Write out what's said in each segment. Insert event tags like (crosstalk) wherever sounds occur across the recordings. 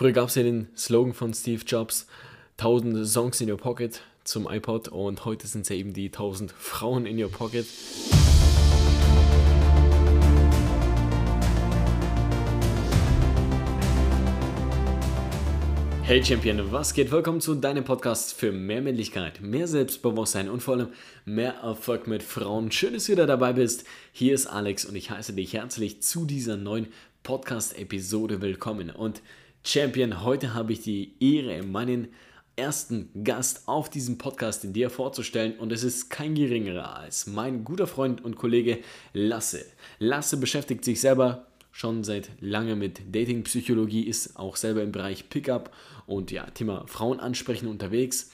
Früher gab es ja den Slogan von Steve Jobs, 1000 Songs in your pocket zum iPod und heute sind es ja eben die 1000 Frauen in your pocket. Hey Champion, was geht? Willkommen zu deinem Podcast für mehr Männlichkeit, mehr Selbstbewusstsein und vor allem mehr Erfolg mit Frauen. Schön, dass du wieder dabei bist. Hier ist Alex und ich heiße dich herzlich zu dieser neuen Podcast-Episode willkommen. Und Champion, heute habe ich die Ehre, meinen ersten Gast auf diesem Podcast in dir vorzustellen und es ist kein geringerer als mein guter Freund und Kollege Lasse. Lasse beschäftigt sich selber schon seit lange mit Datingpsychologie, ist auch selber im Bereich Pickup und ja, Thema Frauen ansprechen unterwegs.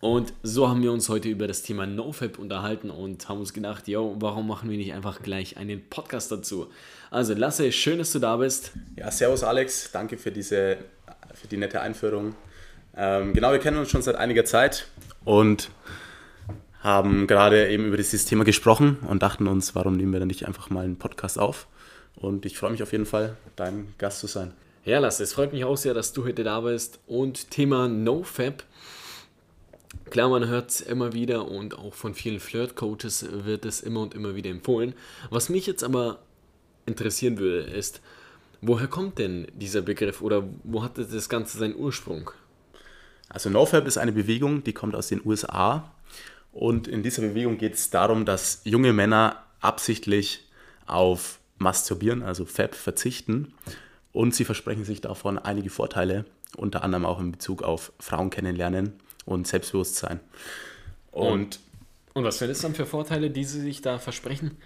Und so haben wir uns heute über das Thema NoFap unterhalten und haben uns gedacht, yo, warum machen wir nicht einfach gleich einen Podcast dazu? Also Lasse, schön, dass du da bist. Ja, servus Alex, danke für diese, für die nette Einführung. Ähm, genau, wir kennen uns schon seit einiger Zeit und haben gerade eben über dieses Thema gesprochen und dachten uns, warum nehmen wir dann nicht einfach mal einen Podcast auf? Und ich freue mich auf jeden Fall, dein Gast zu sein. Ja, Lasse, es freut mich auch sehr, dass du heute da bist. Und Thema NoFap. Klar, man hört es immer wieder und auch von vielen Flirt-Coaches wird es immer und immer wieder empfohlen. Was mich jetzt aber interessieren würde, ist, woher kommt denn dieser Begriff oder wo hat das Ganze seinen Ursprung? Also NoFap ist eine Bewegung, die kommt aus den USA und in dieser Bewegung geht es darum, dass junge Männer absichtlich auf Masturbieren, also Fab, verzichten und sie versprechen sich davon einige Vorteile, unter anderem auch in Bezug auf Frauen kennenlernen und Selbstbewusstsein. Und, und, und was sind es dann für Vorteile, die sie sich da versprechen?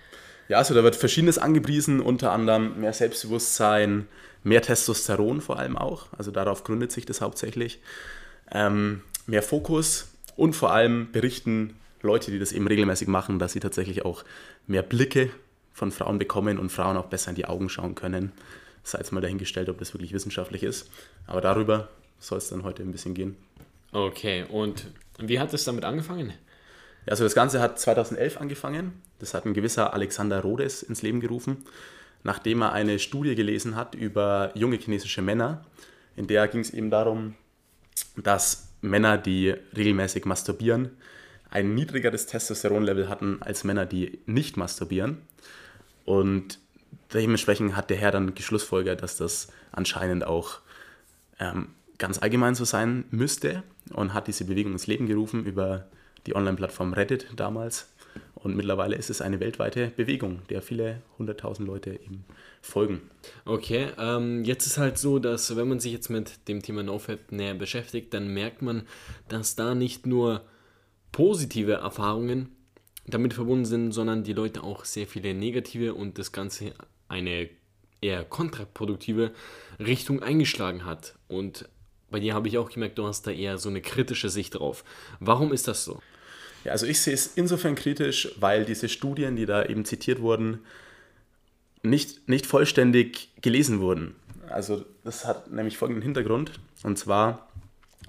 Ja, also da wird verschiedenes angepriesen, unter anderem mehr Selbstbewusstsein, mehr Testosteron vor allem auch, also darauf gründet sich das hauptsächlich, ähm, mehr Fokus und vor allem berichten Leute, die das eben regelmäßig machen, dass sie tatsächlich auch mehr Blicke von Frauen bekommen und Frauen auch besser in die Augen schauen können. Sei jetzt mal dahingestellt, ob das wirklich wissenschaftlich ist. Aber darüber soll es dann heute ein bisschen gehen. Okay, und wie hat es damit angefangen? Also das Ganze hat 2011 angefangen. Das hat ein gewisser Alexander Rhodes ins Leben gerufen, nachdem er eine Studie gelesen hat über junge chinesische Männer. In der ging es eben darum, dass Männer, die regelmäßig masturbieren, ein niedrigeres Testosteronlevel hatten als Männer, die nicht masturbieren. Und dementsprechend hat der Herr dann geschlussfolgert, dass das anscheinend auch ähm, ganz allgemein so sein müsste und hat diese Bewegung ins Leben gerufen über die Online-Plattform Reddit damals. Und mittlerweile ist es eine weltweite Bewegung, der viele hunderttausend Leute eben folgen. Okay, ähm, jetzt ist halt so, dass wenn man sich jetzt mit dem Thema NoFap näher beschäftigt, dann merkt man, dass da nicht nur positive Erfahrungen damit verbunden sind, sondern die Leute auch sehr viele negative und das Ganze eine eher kontraproduktive Richtung eingeschlagen hat. Und bei dir habe ich auch gemerkt, du hast da eher so eine kritische Sicht drauf. Warum ist das so? Ja, also ich sehe es insofern kritisch, weil diese Studien, die da eben zitiert wurden, nicht, nicht vollständig gelesen wurden. Also das hat nämlich folgenden Hintergrund. Und zwar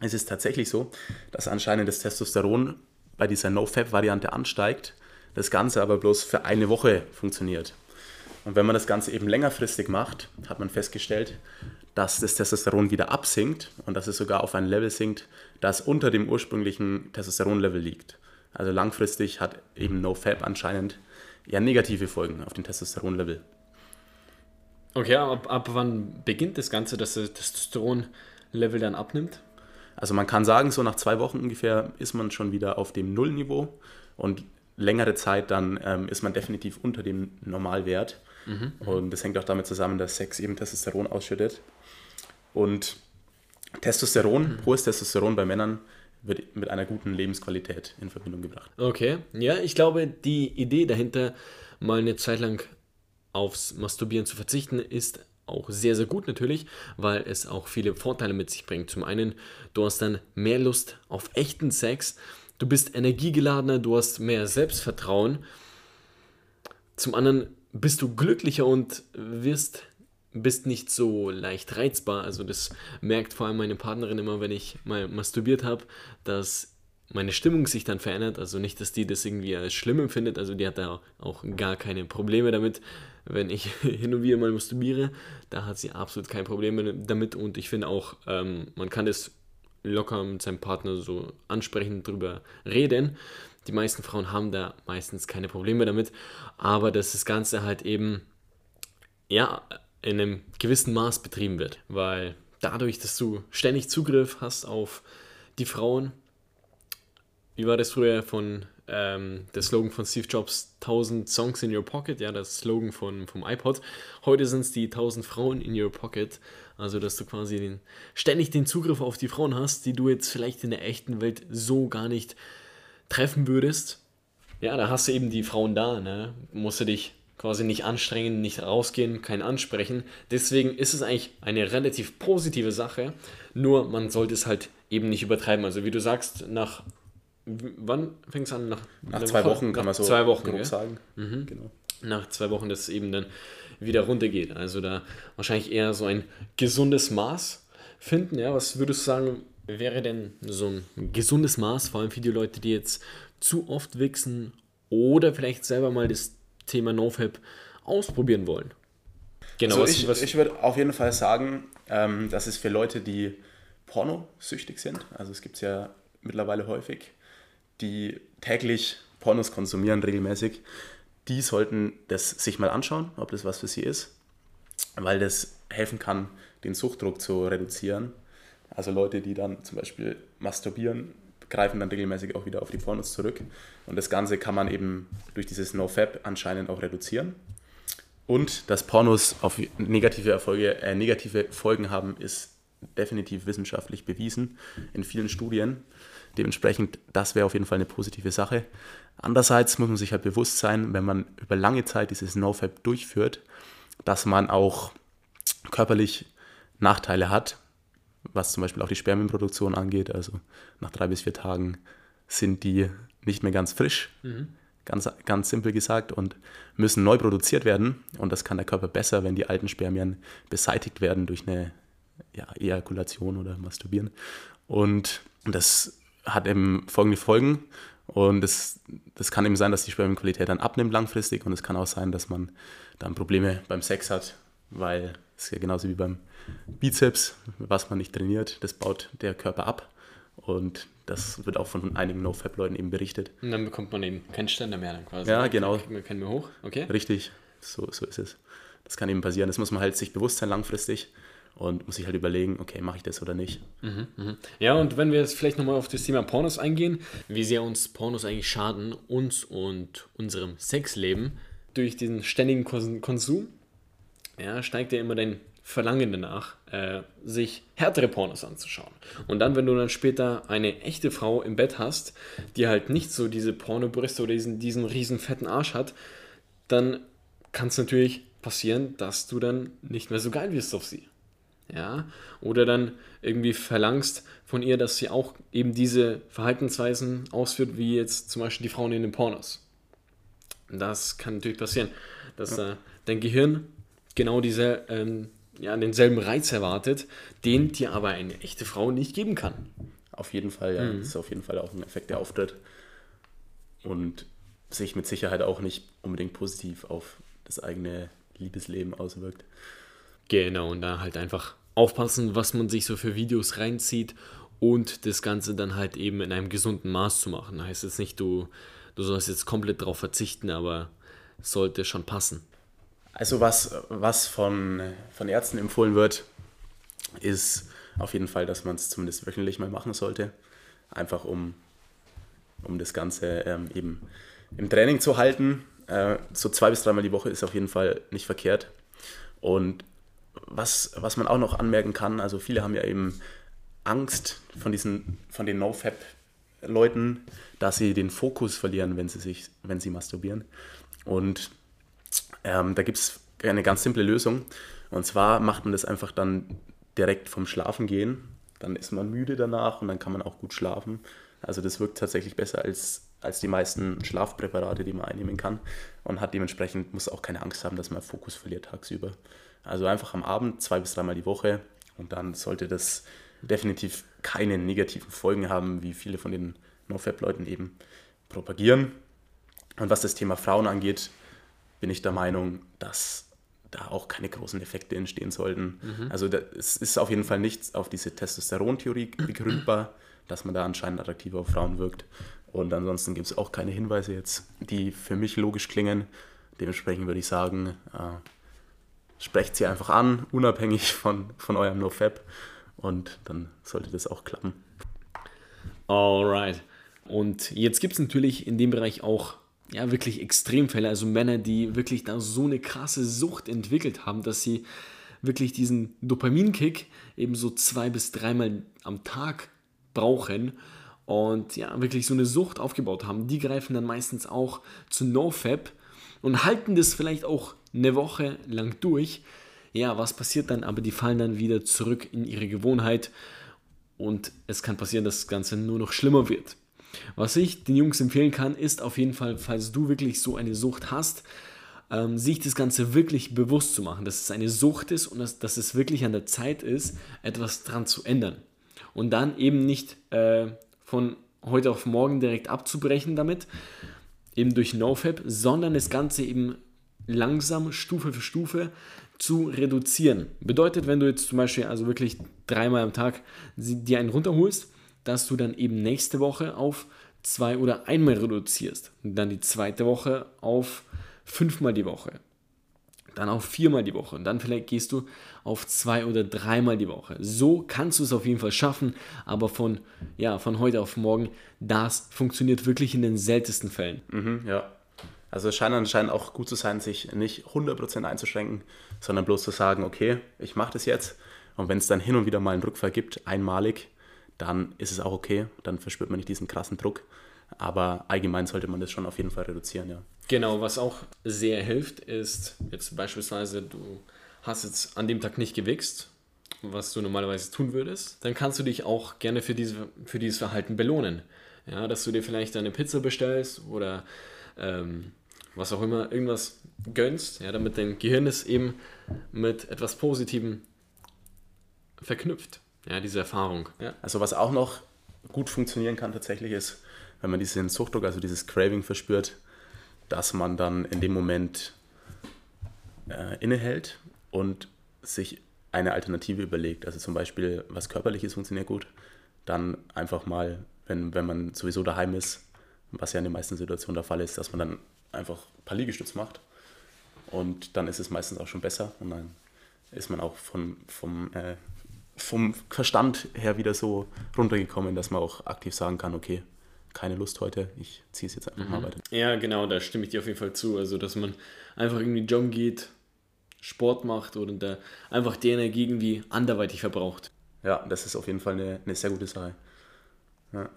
ist es tatsächlich so, dass anscheinend das Testosteron bei dieser No-Fab-Variante ansteigt, das Ganze aber bloß für eine Woche funktioniert. Und wenn man das Ganze eben längerfristig macht, hat man festgestellt, dass das Testosteron wieder absinkt und dass es sogar auf ein Level sinkt, das unter dem ursprünglichen Testosteronlevel liegt. Also langfristig hat eben NoFap anscheinend eher negative Folgen auf den Testosteronlevel. Okay, ab, ab wann beginnt das Ganze, dass das Testosteronlevel dann abnimmt? Also man kann sagen, so nach zwei Wochen ungefähr ist man schon wieder auf dem Nullniveau und längere Zeit dann ähm, ist man definitiv unter dem Normalwert. Mhm. Und das hängt auch damit zusammen, dass Sex eben Testosteron ausschüttet. Und Testosteron, mhm. hohes Testosteron bei Männern wird mit einer guten Lebensqualität in Verbindung gebracht. Okay, ja, ich glaube, die Idee dahinter, mal eine Zeit lang aufs Masturbieren zu verzichten, ist auch sehr, sehr gut natürlich, weil es auch viele Vorteile mit sich bringt. Zum einen, du hast dann mehr Lust auf echten Sex, du bist energiegeladener, du hast mehr Selbstvertrauen. Zum anderen bist du glücklicher und wirst bist nicht so leicht reizbar. Also das merkt vor allem meine Partnerin immer, wenn ich mal masturbiert habe, dass meine Stimmung sich dann verändert. Also nicht, dass die das irgendwie als schlimm empfindet. Also die hat da auch gar keine Probleme damit, wenn ich (laughs) hin und wieder mal masturbiere. Da hat sie absolut kein Problem damit. Und ich finde auch, ähm, man kann das locker mit seinem Partner so ansprechend drüber reden. Die meisten Frauen haben da meistens keine Probleme damit. Aber dass das Ganze halt eben, ja, in einem gewissen Maß betrieben wird. Weil dadurch, dass du ständig Zugriff hast auf die Frauen, wie war das früher von ähm, der Slogan von Steve Jobs, 1000 Songs in your pocket, ja, das Slogan von, vom iPod. Heute sind es die 1000 Frauen in your pocket. Also, dass du quasi den, ständig den Zugriff auf die Frauen hast, die du jetzt vielleicht in der echten Welt so gar nicht treffen würdest. Ja, da hast du eben die Frauen da, ne? Musst du dich quasi nicht anstrengen, nicht rausgehen, kein Ansprechen. Deswegen ist es eigentlich eine relativ positive Sache. Nur man sollte es halt eben nicht übertreiben. Also wie du sagst, nach wann fängt es an? Nach, nach zwei Woche? Wochen kann man so zwei Wochen, grob sagen. Mhm. Genau. Nach zwei Wochen, dass es eben dann wieder runtergeht. Also da wahrscheinlich eher so ein gesundes Maß finden. Ja, was würdest du sagen, wäre denn so ein gesundes Maß, vor allem für die Leute, die jetzt zu oft wichsen oder vielleicht selber mal das Thema NoFap ausprobieren wollen? Genau, also ich, ich würde auf jeden Fall sagen, ähm, dass es für Leute, die pornosüchtig sind, also es gibt es ja mittlerweile häufig, die täglich Pornos konsumieren, regelmäßig, die sollten das sich mal anschauen, ob das was für sie ist, weil das helfen kann, den Suchtdruck zu reduzieren. Also Leute, die dann zum Beispiel masturbieren, greifen dann regelmäßig auch wieder auf die Pornos zurück. Und das Ganze kann man eben durch dieses NoFap anscheinend auch reduzieren. Und dass Pornos auf negative Erfolge, äh, negative Folgen haben, ist definitiv wissenschaftlich bewiesen in vielen Studien. Dementsprechend, das wäre auf jeden Fall eine positive Sache. Andererseits muss man sich halt bewusst sein, wenn man über lange Zeit dieses NoFap durchführt, dass man auch körperlich Nachteile hat, was zum Beispiel auch die Spermienproduktion angeht. Also nach drei bis vier Tagen sind die nicht mehr ganz frisch, mhm. ganz, ganz simpel gesagt, und müssen neu produziert werden. Und das kann der Körper besser, wenn die alten Spermien beseitigt werden durch eine ja, Ejakulation oder Masturbieren. Und das hat eben folgende Folgen. Und das, das kann eben sein, dass die Spermienqualität dann abnimmt langfristig. Und es kann auch sein, dass man dann Probleme beim Sex hat, weil es ist ja genauso wie beim Bizeps, was man nicht trainiert, das baut der Körper ab. Und das wird auch von einigen No-Fab-Leuten eben berichtet. Und dann bekommt man eben keinen Ständer mehr dann quasi. Ja, genau. Man keinen mehr hoch, okay? Richtig, so, so ist es. Das kann eben passieren. Das muss man halt sich bewusst sein langfristig und muss sich halt überlegen, okay, mache ich das oder nicht. Mhm, mh. Ja, und wenn wir jetzt vielleicht nochmal auf das Thema Pornos eingehen, wie sehr uns Pornos eigentlich schaden, uns und unserem Sexleben durch den ständigen Konsum, ja, steigt ja immer dein Verlangen danach, äh, sich härtere Pornos anzuschauen. Und dann, wenn du dann später eine echte Frau im Bett hast, die halt nicht so diese Pornobrüste oder diesen, diesen riesen fetten Arsch hat, dann kann es natürlich passieren, dass du dann nicht mehr so geil wirst auf sie ja, oder dann irgendwie verlangst von ihr, dass sie auch eben diese Verhaltensweisen ausführt, wie jetzt zum Beispiel die Frauen in den Pornos. Das kann natürlich passieren, dass ja. äh, dein Gehirn genau diese, ähm, ja, denselben Reiz erwartet, den dir aber eine echte Frau nicht geben kann. Auf jeden Fall, ja. Mhm. Das ist auf jeden Fall auch ein Effekt, der auftritt. Und sich mit Sicherheit auch nicht unbedingt positiv auf das eigene Liebesleben auswirkt. Genau, und da halt einfach aufpassen, was man sich so für Videos reinzieht und das Ganze dann halt eben in einem gesunden Maß zu machen. Heißt jetzt nicht, du, du sollst jetzt komplett darauf verzichten, aber es sollte schon passen. Also was, was von, von Ärzten empfohlen wird, ist auf jeden Fall, dass man es zumindest wöchentlich mal machen sollte. Einfach um, um das Ganze ähm, eben im Training zu halten. Äh, so zwei bis dreimal die Woche ist auf jeden Fall nicht verkehrt. Und was, was man auch noch anmerken kann, also viele haben ja eben Angst von diesen, von den No-Fap-Leuten, dass sie den Fokus verlieren, wenn sie sich, wenn sie masturbieren. Und ähm, da gibt es eine ganz simple Lösung. Und zwar macht man das einfach dann direkt vom Schlafen gehen. Dann ist man müde danach und dann kann man auch gut schlafen. Also das wirkt tatsächlich besser als, als die meisten Schlafpräparate, die man einnehmen kann. Und hat dementsprechend, muss auch keine Angst haben, dass man Fokus verliert tagsüber. Also einfach am Abend, zwei bis dreimal die Woche. Und dann sollte das definitiv keine negativen Folgen haben, wie viele von den NoFap-Leuten eben propagieren. Und was das Thema Frauen angeht, bin ich der Meinung, dass da auch keine großen Effekte entstehen sollten. Mhm. Also es ist auf jeden Fall nichts auf diese Testosteron-Theorie (clears throat) begründbar, dass man da anscheinend attraktiver auf Frauen wirkt. Und ansonsten gibt es auch keine Hinweise jetzt, die für mich logisch klingen. Dementsprechend würde ich sagen, äh, sprecht sie einfach an, unabhängig von, von eurem NoFap. Und dann sollte das auch klappen. Alright. Und jetzt gibt es natürlich in dem Bereich auch ja, wirklich Extremfälle, also Männer, die wirklich da so eine krasse Sucht entwickelt haben, dass sie wirklich diesen Dopaminkick eben so zwei bis dreimal am Tag brauchen und ja, wirklich so eine Sucht aufgebaut haben. Die greifen dann meistens auch zu NoFap und halten das vielleicht auch eine Woche lang durch. Ja, was passiert dann? Aber die fallen dann wieder zurück in ihre Gewohnheit und es kann passieren, dass das Ganze nur noch schlimmer wird. Was ich den Jungs empfehlen kann, ist auf jeden Fall, falls du wirklich so eine Sucht hast, ähm, sich das Ganze wirklich bewusst zu machen, dass es eine Sucht ist und dass, dass es wirklich an der Zeit ist, etwas dran zu ändern. Und dann eben nicht äh, von heute auf morgen direkt abzubrechen damit, eben durch NoFap, sondern das Ganze eben langsam, Stufe für Stufe zu reduzieren. Bedeutet, wenn du jetzt zum Beispiel also wirklich dreimal am Tag dir einen runterholst, dass du dann eben nächste Woche auf zwei oder einmal reduzierst. Und dann die zweite Woche auf fünfmal die Woche. Dann auf viermal die Woche. Und dann vielleicht gehst du auf zwei oder dreimal die Woche. So kannst du es auf jeden Fall schaffen. Aber von, ja, von heute auf morgen, das funktioniert wirklich in den seltensten Fällen. Mhm, ja. Also es scheint anscheinend auch gut zu sein, sich nicht 100% einzuschränken, sondern bloß zu sagen, okay, ich mache das jetzt. Und wenn es dann hin und wieder mal einen Rückfall gibt, einmalig, dann ist es auch okay, dann verspürt man nicht diesen krassen Druck. Aber allgemein sollte man das schon auf jeden Fall reduzieren, ja. Genau, was auch sehr hilft, ist jetzt beispielsweise, du hast jetzt an dem Tag nicht gewichst, was du normalerweise tun würdest, dann kannst du dich auch gerne für, diese, für dieses Verhalten belohnen. Ja, dass du dir vielleicht eine Pizza bestellst oder ähm, was auch immer, irgendwas gönnst, ja, damit dein Gehirn es eben mit etwas Positivem verknüpft. Ja, diese Erfahrung. Ja. Also was auch noch gut funktionieren kann tatsächlich ist, wenn man diesen Suchtdruck, also dieses Craving verspürt, dass man dann in dem Moment äh, innehält und sich eine Alternative überlegt. Also zum Beispiel, was körperliches funktioniert gut, dann einfach mal, wenn, wenn man sowieso daheim ist, was ja in den meisten Situationen der Fall ist, dass man dann einfach ein paar Liegestütze macht und dann ist es meistens auch schon besser und dann ist man auch von, vom äh, vom Verstand her wieder so runtergekommen, dass man auch aktiv sagen kann, okay, keine Lust heute, ich ziehe es jetzt einfach mhm. mal weiter. Ja, genau, da stimme ich dir auf jeden Fall zu. Also, dass man einfach irgendwie joggen geht, Sport macht und da einfach die Energie irgendwie anderweitig verbraucht. Ja, das ist auf jeden Fall eine, eine sehr gute Sache. Ja.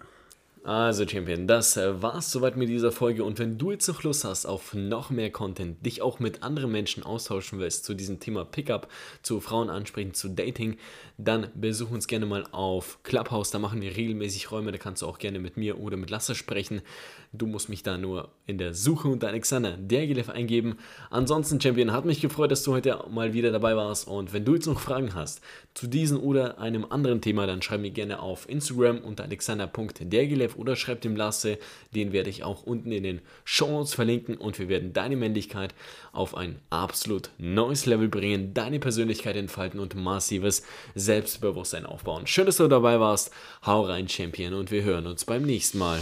Also Champion, das äh, war's soweit mit dieser Folge und wenn du jetzt noch Lust hast auf noch mehr Content, dich auch mit anderen Menschen austauschen willst zu diesem Thema Pickup, zu Frauen ansprechen, zu Dating, dann besuch uns gerne mal auf Clubhouse, da machen wir regelmäßig Räume, da kannst du auch gerne mit mir oder mit Lasse sprechen. Du musst mich da nur in der Suche unter Alexander Dergilev eingeben. Ansonsten Champion, hat mich gefreut, dass du heute mal wieder dabei warst und wenn du jetzt noch Fragen hast zu diesem oder einem anderen Thema, dann schreib mir gerne auf Instagram unter alexander.dergilev oder schreib dem Lasse, den werde ich auch unten in den Show Notes verlinken und wir werden deine Männlichkeit auf ein absolut neues Level bringen, deine Persönlichkeit entfalten und massives Selbstbewusstsein aufbauen. Schön, dass du dabei warst. Hau rein, Champion, und wir hören uns beim nächsten Mal.